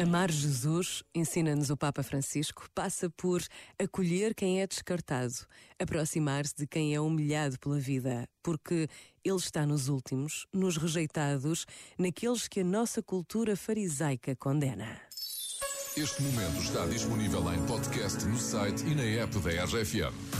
Amar Jesus, ensina-nos o Papa Francisco, passa por acolher quem é descartado, aproximar-se de quem é humilhado pela vida, porque Ele está nos últimos, nos rejeitados, naqueles que a nossa cultura farisaica condena. Este momento está disponível em podcast no site e na app da RFM.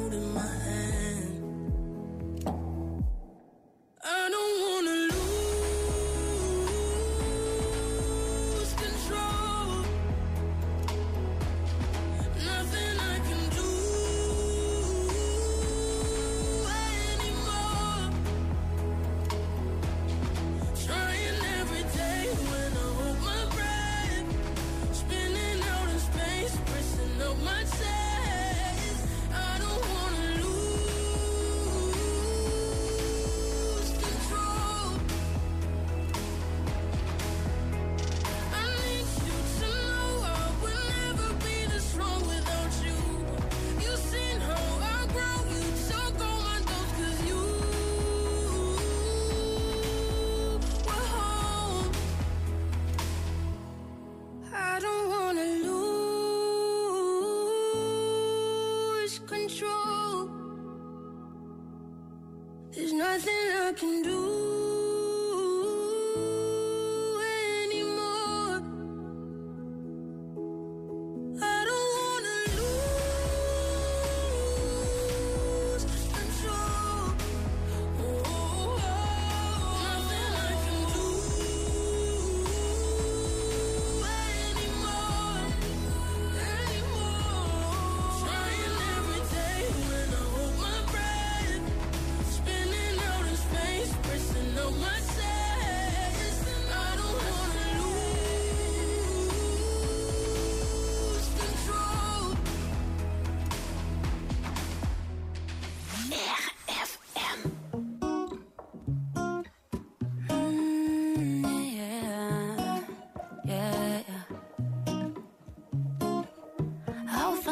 control. There's nothing I can do